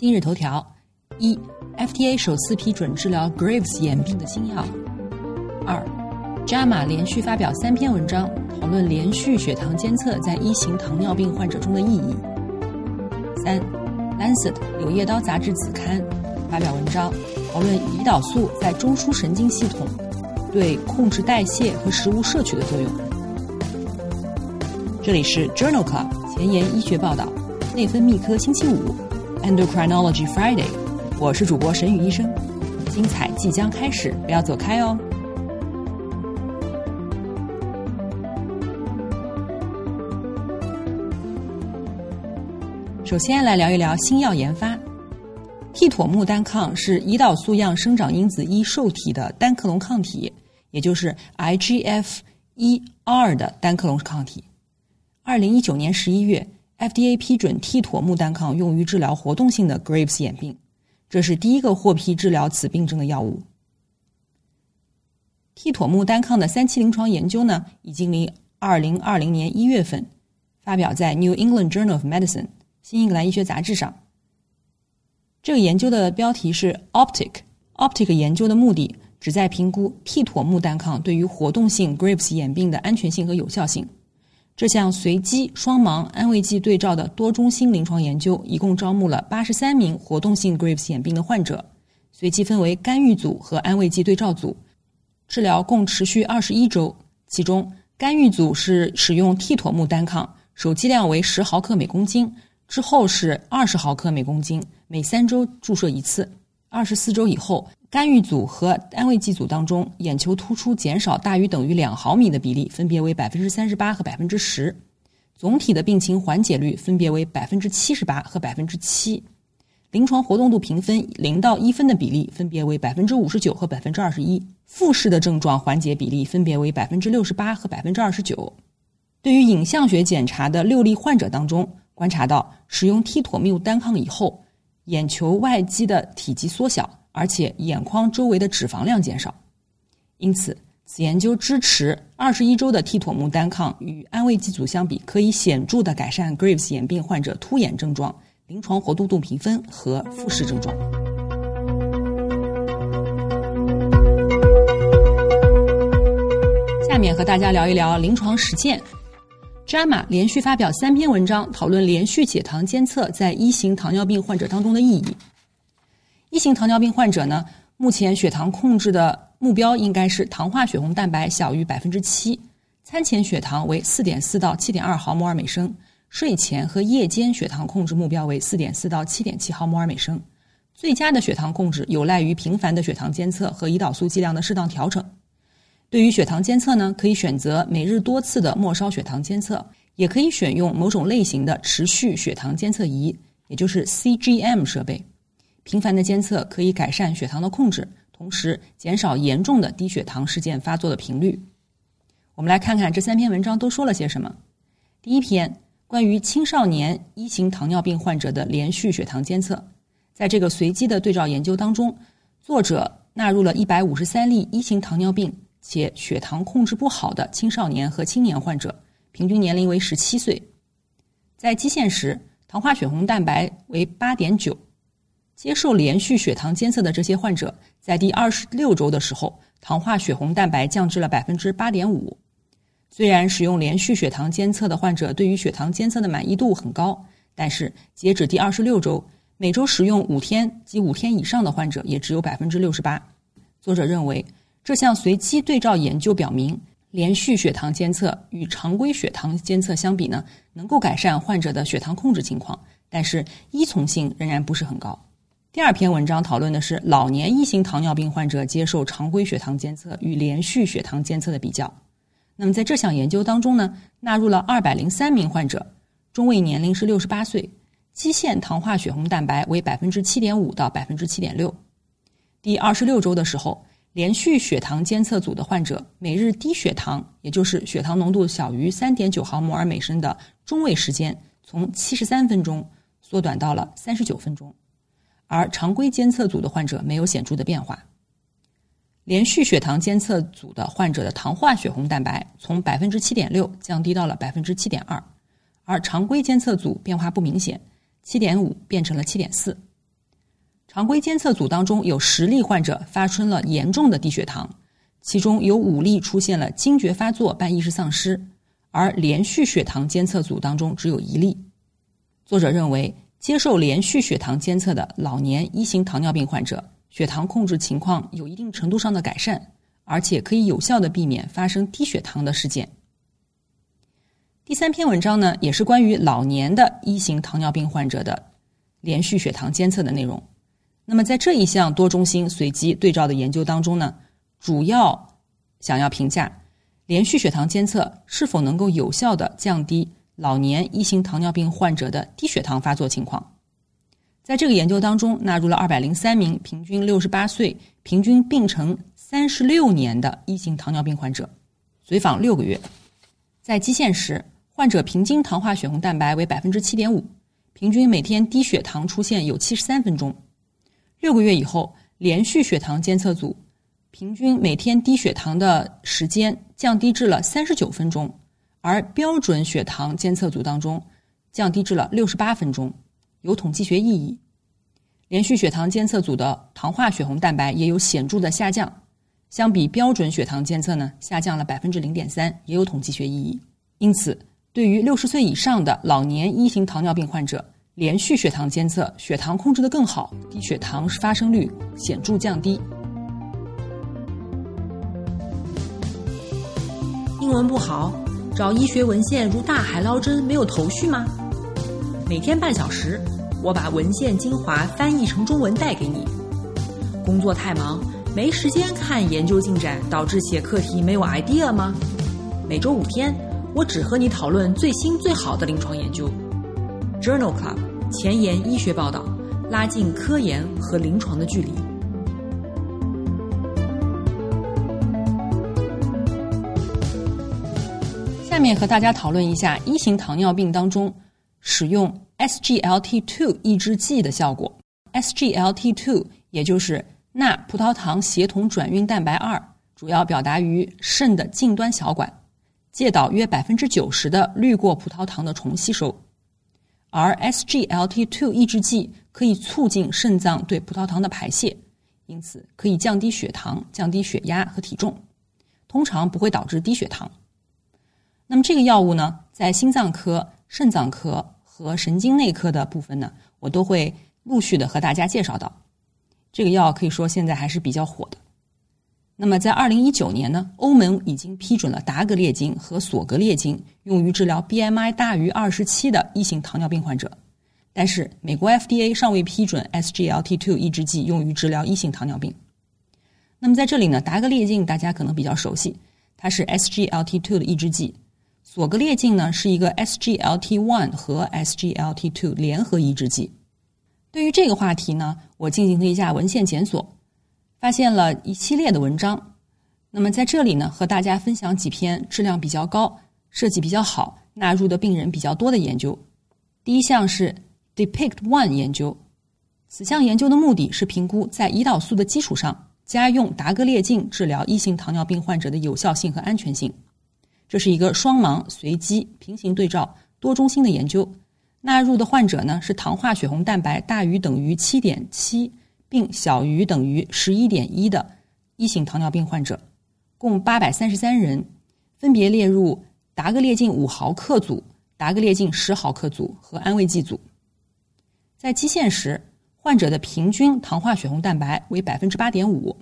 今日头条：一，FDA 首次批准治疗 Graves 眼病的新药；二，JAMA 连续发表三篇文章，讨论连续血糖监测在一型糖尿病患者中的意义；三，《Lancet》柳叶刀杂志子刊发表文章，讨论胰岛素在中枢神经系统对控制代谢和食物摄取的作用。这里是 Journal Club 前沿医学报道，内分泌科星期五。Endocrinology Friday，我是主播沈宇医生，精彩即将开始，不要走开哦。首先来聊一聊新药研发，替妥木单抗是胰岛素样生长因子一受体的单克隆抗体，也就是 IGF 一 R 的单克隆抗体。二零一九年十一月。FDA 批准替妥木单抗用于治疗活动性的 Graves 眼病，这是第一个获批治疗此病症的药物。替妥木单抗的三期临床研究呢，已经于二零二零年一月份发表在《New England Journal of Medicine》新英格兰医学杂志上。这个研究的标题是 Optic。Optic 研究的目的旨在评估替妥木单抗对于活动性 Graves 眼病的安全性和有效性。这项随机双盲安慰剂对照的多中心临床研究，一共招募了八十三名活动性 Graves 眼病的患者，随机分为干预组和安慰剂对照组，治疗共持续二十一周。其中，干预组是使用替妥木单抗，首剂量为十毫克每公斤，之后是二十毫克每公斤，每三周注射一次。二十四周以后。干预组和安慰剂组当中，眼球突出减少大于等于两毫米的比例分别为百分之三十八和百分之十，总体的病情缓解率分别为百分之七十八和百分之七，临床活动度评分零到一分的比例分别为百分之五十九和百分之二十一，复视的症状缓解比例分别为百分之六十八和百分之二十九。对于影像学检查的六例患者当中，观察到使用替妥木单抗以后，眼球外肌的体积缩小。而且眼眶周围的脂肪量减少，因此此研究支持二十一周的替妥木单抗与安慰剂组相比，可以显著的改善 Graves 眼病患者突眼症状、临床活动度评分和复视症状。下面和大家聊一聊临床实践。JAMA 连续发表三篇文章，讨论连续血糖监测在一型糖尿病患者当中的意义。一型糖尿病患者呢，目前血糖控制的目标应该是糖化血红蛋白小于百分之七，餐前血糖为四点四到七点二毫摩尔每升，睡前和夜间血糖控制目标为四点四到七点七毫摩尔每升。最佳的血糖控制有赖于频繁的血糖监测和胰岛素剂量的适当调整。对于血糖监测呢，可以选择每日多次的末梢血糖监测，也可以选用某种类型的持续血糖监测仪，也就是 CGM 设备。频繁的监测可以改善血糖的控制，同时减少严重的低血糖事件发作的频率。我们来看看这三篇文章都说了些什么。第一篇关于青少年一型糖尿病患者的连续血糖监测，在这个随机的对照研究当中，作者纳入了一百五十三例一型糖尿病且血糖控制不好的青少年和青年患者，平均年龄为十七岁，在基线时糖化血红蛋白为八点九。接受连续血糖监测的这些患者，在第二十六周的时候，糖化血红蛋白降至了百分之八点五。虽然使用连续血糖监测的患者对于血糖监测的满意度很高，但是截止第二十六周，每周使用五天及五天以上的患者也只有百分之六十八。作者认为，这项随机对照研究表明，连续血糖监测与常规血糖监测相比呢，能够改善患者的血糖控制情况，但是依从性仍然不是很高。第二篇文章讨论的是老年一型糖尿病患者接受常规血糖监测与连续血糖监测的比较。那么在这项研究当中呢，纳入了二百零三名患者，中位年龄是六十八岁，基线糖化血红蛋白为百分之七点五到百分之七点六。第二十六周的时候，连续血糖监测组的患者每日低血糖，也就是血糖浓度小于三点九毫摩尔每升的中位时间，从七十三分钟缩短到了三十九分钟，而常规监测组的患者没有显著的变化。连续血糖监测组的患者的糖化血红蛋白从百分之七点六降低到了百分之七点二，而常规监测组变化不明显，七点五变成了七点四。常规监测组当中有十例患者发生了严重的低血糖，其中有五例出现了惊厥发作伴意识丧失，而连续血糖监测组当中只有一例。作者认为，接受连续血糖监测的老年一型糖尿病患者。血糖控制情况有一定程度上的改善，而且可以有效的避免发生低血糖的事件。第三篇文章呢，也是关于老年的一型糖尿病患者的连续血糖监测的内容。那么在这一项多中心随机对照的研究当中呢，主要想要评价连续血糖监测是否能够有效的降低老年一型糖尿病患者的低血糖发作情况。在这个研究当中，纳入了二百零三名平均六十八岁、平均病程三十六年的一型糖尿病患者，随访六个月。在基线时，患者平均糖化血红蛋白为百分之七点五，平均每天低血糖出现有七十三分钟。六个月以后，连续血糖监测组平均每天低血糖的时间降低至了三十九分钟，而标准血糖监测组当中降低至了六十八分钟。有统计学意义。连续血糖监测组的糖化血红蛋白也有显著的下降，相比标准血糖监测呢，下降了百分之零点三，也有统计学意义。因此，对于六十岁以上的老年一型糖尿病患者，连续血糖监测血糖控制的更好，低血糖发生率显著降低。英文不好，找医学文献如大海捞针，没有头绪吗？每天半小时，我把文献精华翻译成中文带给你。工作太忙，没时间看研究进展，导致写课题没有 idea 吗？每周五天，我只和你讨论最新最好的临床研究。Journal Club 前沿医学报道，拉近科研和临床的距离。下面和大家讨论一下一型糖尿病当中。使用 SGLT2 抑制剂的效果，SGLT2 也就是钠葡萄糖协同转运蛋白二，主要表达于肾的近端小管，介导约百分之九十的滤过葡萄糖的重吸收。而 SGLT2 抑制剂可以促进肾脏对葡萄糖的排泄，因此可以降低血糖、降低血压和体重，通常不会导致低血糖。那么这个药物呢，在心脏科。肾脏科和神经内科的部分呢，我都会陆续的和大家介绍到。这个药可以说现在还是比较火的。那么在二零一九年呢，欧盟已经批准了达格列净和索格列净用于治疗 BMI 大于二十七的一型糖尿病患者，但是美国 FDA 尚未批准 SGLT2 抑制剂用于治疗一型糖尿病。那么在这里呢，达格列净大家可能比较熟悉，它是 SGLT2 的抑制剂。索格列净呢是一个 SGLT1 和 SGLT2 联合抑制剂。对于这个话题呢，我进行了一下文献检索，发现了一系列的文章。那么在这里呢，和大家分享几篇质量比较高、设计比较好、纳入的病人比较多的研究。第一项是 Depict One 研究，此项研究的目的是评估在胰岛素的基础上加用达格列净治疗一型糖尿病患者的有效性和安全性。这是一个双盲、随机、平行对照、多中心的研究，纳入的患者呢是糖化血红蛋白大于等于七点七，并小于等于十一点一的一型糖尿病患者，共八百三十三人，分别列入达格列净五毫克组、达格列净十毫克组和安慰剂组。在基线时，患者的平均糖化血红蛋白为百分之八点五，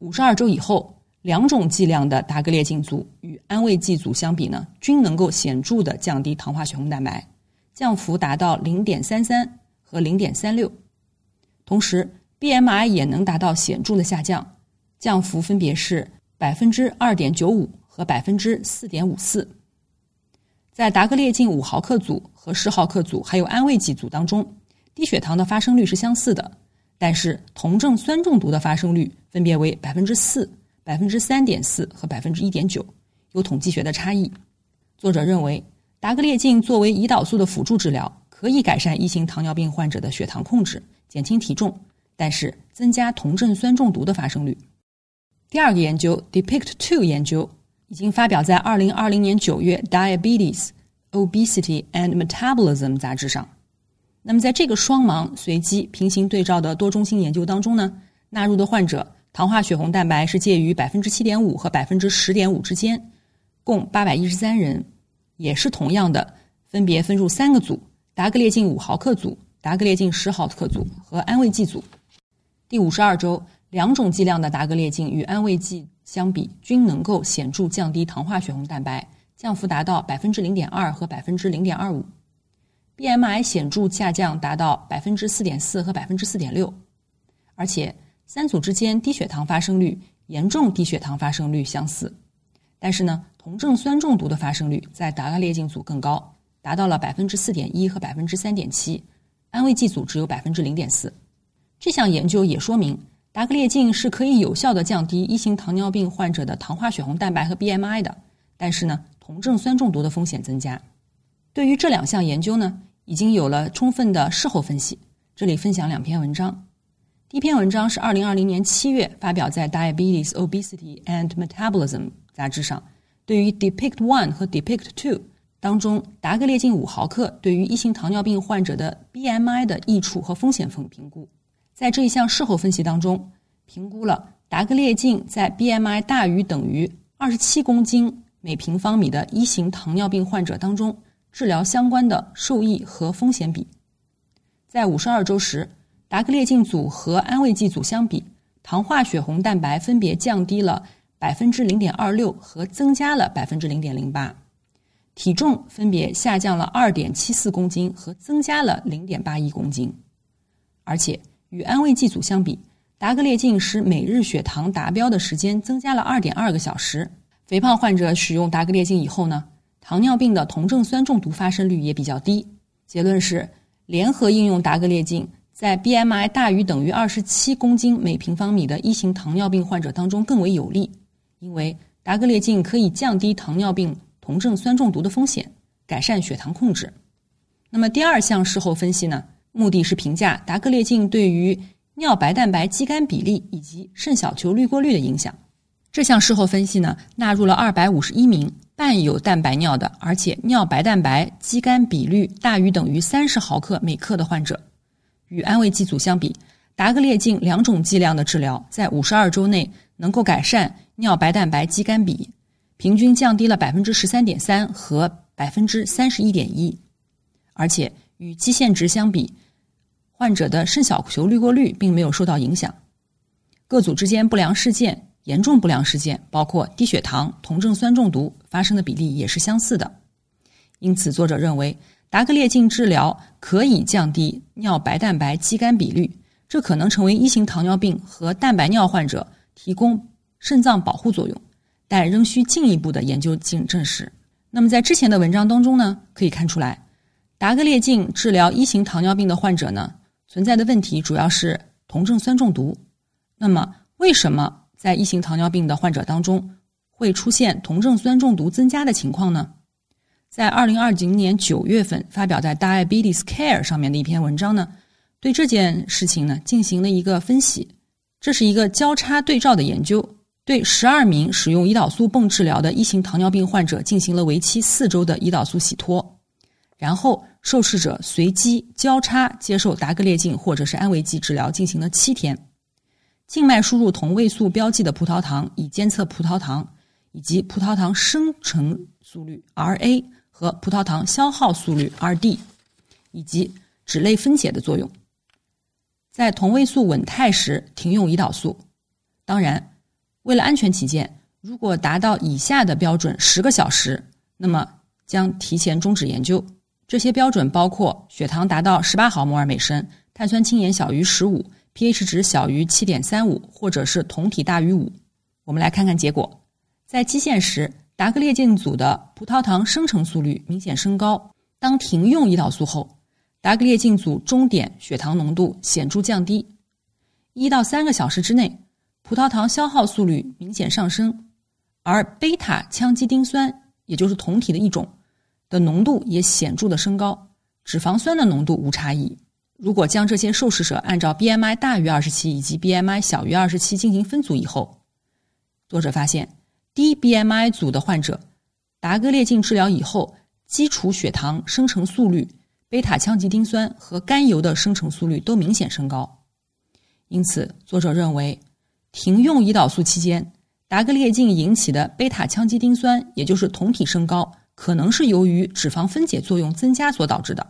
五十二周以后。两种剂量的达格列净组与安慰剂组相比呢，均能够显著的降低糖化血红蛋白，降幅达到零点三三和零点三六。同时，BMI 也能达到显著的下降，降幅分别是百分之二点九五和百分之四点五四。在达格列净五毫克组和十毫克组还有安慰剂组当中，低血糖的发生率是相似的，但是酮症酸中毒的发生率分别为百分之四、百分之三点四和百分之一点九，有统计学的差异。作者认为，达格列净作为胰岛素的辅助治疗，可以改善一型糖尿病患者的血糖控制，减轻体重，但是增加酮症酸中毒的发生率。第二个研究 Depict Two 研究已经发表在二零二零年九月《Diabetes, Obesity and Metabolism》杂志上。那么在这个双盲随机平行对照的多中心研究当中呢，纳入的患者糖化血红蛋白是介于百分之七点五和百分之十点五之间，共八百一十三人，也是同样的，分别分入三个组：达格列净五毫克组、达格列净十毫克组和安慰剂组。第五十二周。两种剂量的达格列净与安慰剂相比，均能够显著降低糖化血红蛋白，降幅达到百分之零点二和百分之零点二五，BMI 显著下降达到百分之四点四和百分之四点六，而且三组之间低血糖发生率、严重低血糖发生率相似，但是呢，酮症酸中毒的发生率在达格列净组更高，达到了百分之四点一和百分之三点七，安慰剂组只有百分之零点四。这项研究也说明。达格列净是可以有效的降低一型糖尿病患者的糖化血红蛋白和 BMI 的，但是呢，酮症酸中毒的风险增加。对于这两项研究呢，已经有了充分的事后分析。这里分享两篇文章。第一篇文章是二零二零年七月发表在《Diabetes, Obesity and Metabolism》杂志上，对于 Depict One 和 Depict Two 当中达格列净五毫克对于一型糖尿病患者的 BMI 的益处和风险分评估。在这一项事后分析当中，评估了达格列净在 BMI 大于等于二十七公斤每平方米的一型糖尿病患者当中治疗相关的受益和风险比。在五十二周时，达格列净组和安慰剂组相比，糖化血红蛋白分别降低了百分之零点二六和增加了百分之零点零八，体重分别下降了二点七四公斤和增加了零点八一公斤，而且。与安慰剂组相比，达格列净使每日血糖达标的时间增加了二点二个小时。肥胖患者使用达格列净以后呢，糖尿病的酮症酸中毒发生率也比较低。结论是，联合应用达格列净在 BMI 大于等于二十七公斤每平方米的一型糖尿病患者当中更为有利，因为达格列净可以降低糖尿病酮症酸中毒的风险，改善血糖控制。那么第二项事后分析呢？目的是评价达格列净对于尿白蛋白肌酐比例以及肾小球滤过率的影响。这项事后分析呢，纳入了二百五十一名伴有蛋白尿的，而且尿白蛋白肌酐比率大于等于三十毫克每克的患者。与安慰剂组相比，达格列净两种剂量的治疗在五十二周内能够改善尿白蛋白肌酐比，平均降低了百分之十三点三和百分之三十一点一，而且与基线值相比。患者的肾小球滤过率并没有受到影响，各组之间不良事件、严重不良事件，包括低血糖、酮症酸中毒发生的比例也是相似的。因此，作者认为达格列净治疗可以降低尿白蛋白肌酐比率，这可能成为一型糖尿病和蛋白尿患者提供肾脏保护作用，但仍需进一步的研究进证实。那么，在之前的文章当中呢，可以看出来，达格列净治疗一型糖尿病的患者呢。存在的问题主要是酮症酸中毒。那么，为什么在一型糖尿病的患者当中会出现酮症酸中毒增加的情况呢？在二零二零年九月份发表在《Diabetes Care》上面的一篇文章呢，对这件事情呢进行了一个分析。这是一个交叉对照的研究，对十二名使用胰岛素泵治疗的一型糖尿病患者进行了为期四周的胰岛素洗脱。然后，受试者随机交叉接受达格列净或者是安慰剂治疗，进行了七天。静脉输入同位素标记的葡萄糖，以监测葡萄糖以及葡萄糖生成速率 （Ra） 和葡萄糖消耗速率 （Rd） 以及脂类分解的作用。在同位素稳态时停用胰岛素。当然，为了安全起见，如果达到以下的标准十个小时，那么将提前终止研究。这些标准包括血糖达到十八毫摩尔每升，碳酸氢盐小于十五，pH 值小于七点三五，或者是酮体大于五。我们来看看结果，在基线时，达格列净组的葡萄糖生成速率明显升高。当停用胰岛素后，达格列净组终点血糖浓度显著降低。一到三个小时之内，葡萄糖消耗速率明显上升，而贝塔羟基丁酸，也就是酮体的一种，的浓度也显著的升高。脂肪酸的浓度无差异。如果将这些受试者按照 BMI 大于二十七以及 BMI 小于二十七进行分组以后，作者发现低 BMI 组的患者，达格列净治疗以后，基础血糖生成速率、贝塔羟基丁酸和甘油的生成速率都明显升高。因此，作者认为，停用胰岛素期间，达格列净引起的贝塔羟基丁酸，也就是酮体升高，可能是由于脂肪分解作用增加所导致的。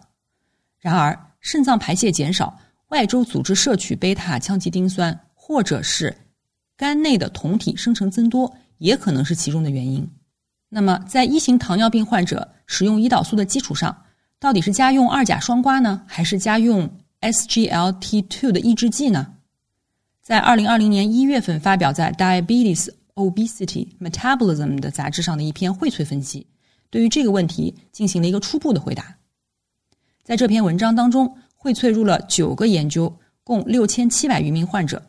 然而，肾脏排泄减少，外周组织摄取贝塔羟基丁酸，或者是肝内的酮体生成增多，也可能是其中的原因。那么，在一型糖尿病患者使用胰岛素的基础上，到底是加用二甲双胍呢，还是加用 SGLT2 的抑制剂呢？在二零二零年一月份发表在《Diabetes Obesity Metabolism》的杂志上的一篇荟萃分析，对于这个问题进行了一个初步的回答。在这篇文章当中，荟萃入了九个研究，共六千七百余名患者。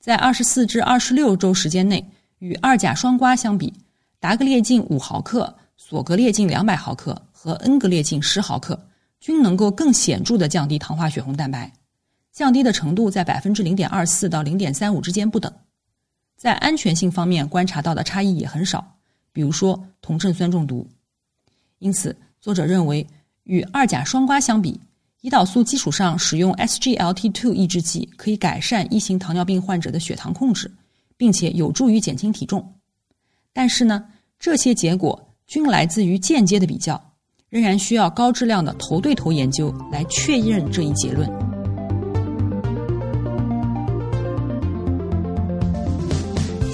在二十四至二十六周时间内，与二甲双胍相比，达格列净五毫克、索格列净两百毫克和恩格列净十毫克均能够更显著的降低糖化血红蛋白，降低的程度在百分之零点二四到零点三五之间不等。在安全性方面观察到的差异也很少，比如说酮症酸中毒。因此，作者认为。与二甲双胍相比，胰岛素基础上使用 SGLT2 抑制剂可以改善一型糖尿病患者的血糖控制，并且有助于减轻体重。但是呢，这些结果均来自于间接的比较，仍然需要高质量的头对头研究来确认这一结论。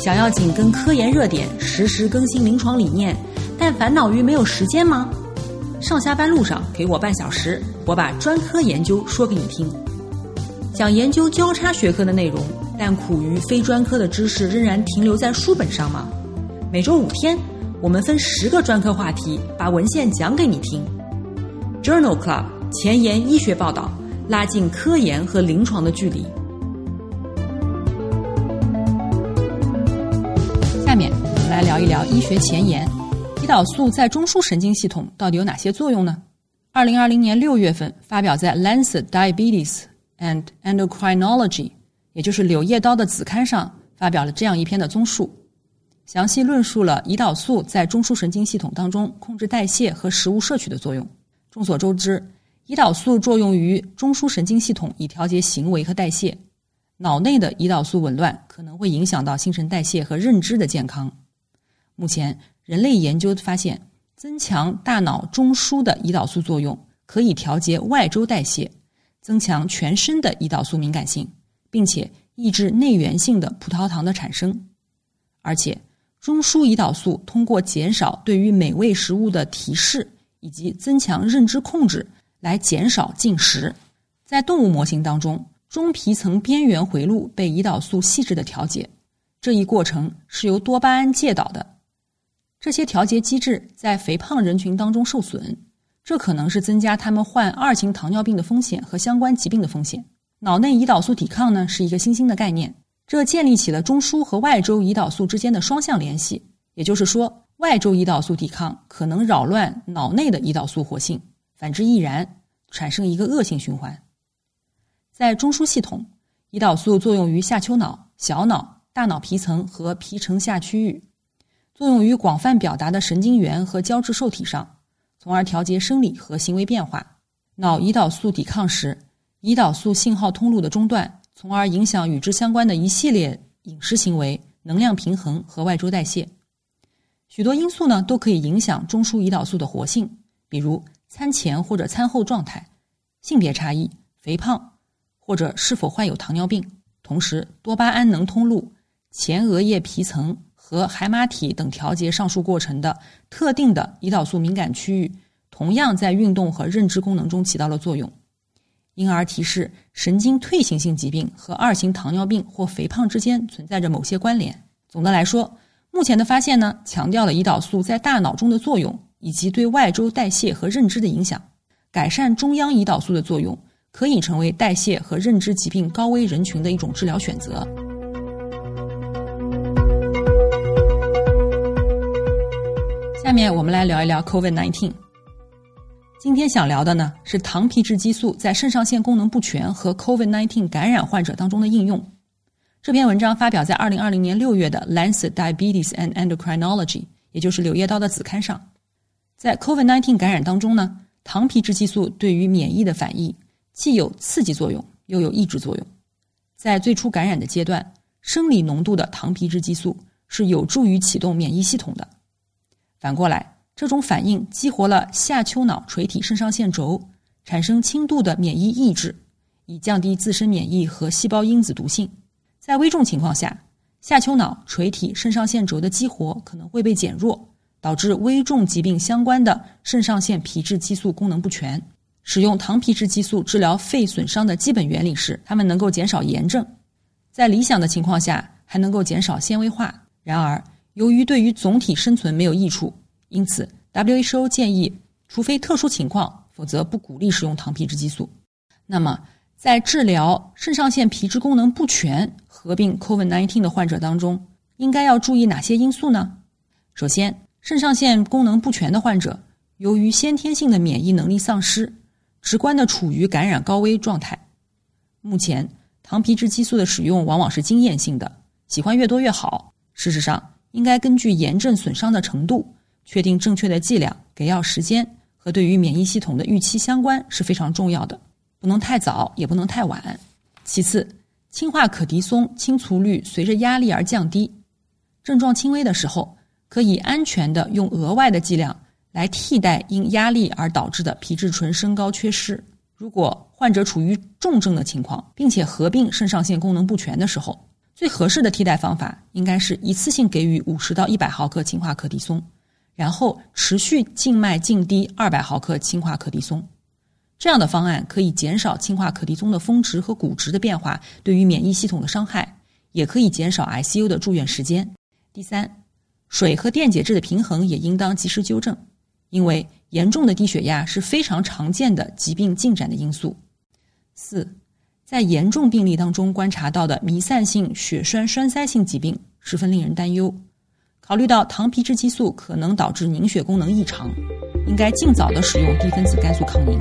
想要紧跟科研热点，实时更新临床理念，但烦恼于没有时间吗？上下班路上给我半小时，我把专科研究说给你听。想研究交叉学科的内容，但苦于非专科的知识仍然停留在书本上吗？每周五天，我们分十个专科话题，把文献讲给你听。Journal Club 前沿医学报道，拉近科研和临床的距离。一聊医学前沿。胰岛素在中枢神经系统到底有哪些作用呢？二零二零年六月份发表在《Lancet Diabetes and Endocrinology》，也就是《柳叶刀》的子刊上，发表了这样一篇的综述，详细论述了胰岛素在中枢神经系统当中控制代谢和食物摄取的作用。众所周知，胰岛素作用于中枢神经系统，以调节行为和代谢。脑内的胰岛素紊乱可能会影响到新陈代谢和认知的健康。目前。人类研究发现，增强大脑中枢的胰岛素作用，可以调节外周代谢，增强全身的胰岛素敏感性，并且抑制内源性的葡萄糖的产生。而且，中枢胰岛素通过减少对于美味食物的提示，以及增强认知控制，来减少进食。在动物模型当中，中皮层边缘回路被胰岛素细致的调节，这一过程是由多巴胺介导的。这些调节机制在肥胖人群当中受损，这可能是增加他们患二型糖尿病的风险和相关疾病的风险。脑内胰岛素抵抗呢是一个新兴的概念，这建立起了中枢和外周胰岛素之间的双向联系。也就是说，外周胰岛素抵抗可能扰乱脑内的胰岛素活性，反之亦然，产生一个恶性循环。在中枢系统，胰岛素作用于下丘脑、小脑、大脑皮层和皮层下区域。作用于广泛表达的神经元和胶质受体上，从而调节生理和行为变化。脑胰岛素抵抗时，胰岛素信号通路的中断，从而影响与之相关的一系列饮食行为、能量平衡和外周代谢。许多因素呢都可以影响中枢胰岛素的活性，比如餐前或者餐后状态、性别差异、肥胖，或者是否患有糖尿病。同时，多巴胺能通路、前额叶皮层。和海马体等调节上述过程的特定的胰岛素敏感区域，同样在运动和认知功能中起到了作用，因而提示神经退行性疾病和二型糖尿病或肥胖之间存在着某些关联。总的来说，目前的发现呢，强调了胰岛素在大脑中的作用，以及对外周代谢和认知的影响。改善中央胰岛素的作用，可以成为代谢和认知疾病高危人群的一种治疗选择。下面我们来聊一聊 COVID-19。今天想聊的呢是糖皮质激素在肾上腺功能不全和 COVID-19 感染患者当中的应用。这篇文章发表在二零二零年六月的《Lancet Diabetes and Endocrinology》，也就是《柳叶刀》的子刊上。在 COVID-19 感染当中呢，糖皮质激素对于免疫的反应既有刺激作用，又有抑制作用。在最初感染的阶段，生理浓度的糖皮质激素是有助于启动免疫系统的。反过来，这种反应激活了下丘脑垂体肾上腺轴，产生轻度的免疫抑制，以降低自身免疫和细胞因子毒性。在危重情况下，下丘脑垂体肾上腺轴的激活可能会被减弱，导致危重疾病相关的肾上腺皮质激素功能不全。使用糖皮质激素治疗肺损伤的基本原理是，它们能够减少炎症，在理想的情况下还能够减少纤维化。然而，由于对于总体生存没有益处，因此 WHO 建议，除非特殊情况，否则不鼓励使用糖皮质激素。那么，在治疗肾上腺皮质功能不全合并 COVID-19 的患者当中，应该要注意哪些因素呢？首先，肾上腺功能不全的患者，由于先天性的免疫能力丧失，直观的处于感染高危状态。目前，糖皮质激素的使用往往是经验性的，喜欢越多越好。事实上，应该根据炎症损伤的程度，确定正确的剂量、给药时间和对于免疫系统的预期相关是非常重要的。不能太早，也不能太晚。其次，氢化可的松清除率随着压力而降低，症状轻微的时候，可以安全的用额外的剂量来替代因压力而导致的皮质醇升高缺失。如果患者处于重症的情况，并且合并肾上腺功能不全的时候，最合适的替代方法应该是一次性给予五十到一百毫克氢化可的松，然后持续静脉静滴二百毫克氢化可的松。这样的方案可以减少氢化可的松的峰值和骨值的变化对于免疫系统的伤害，也可以减少 ICU 的住院时间。第三，水和电解质的平衡也应当及时纠正，因为严重的低血压是非常常见的疾病进展的因素。四，在严重病例当中观察到的弥散性血栓栓塞性疾病十分令人担忧。考虑到糖皮质激素可能导致凝血功能异常，应该尽早的使用低分子肝素抗凝。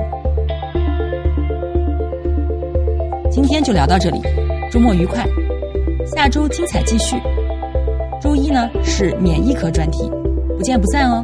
今天就聊到这里，周末愉快，下周精彩继续。周一呢是免疫科专题，不见不散哦。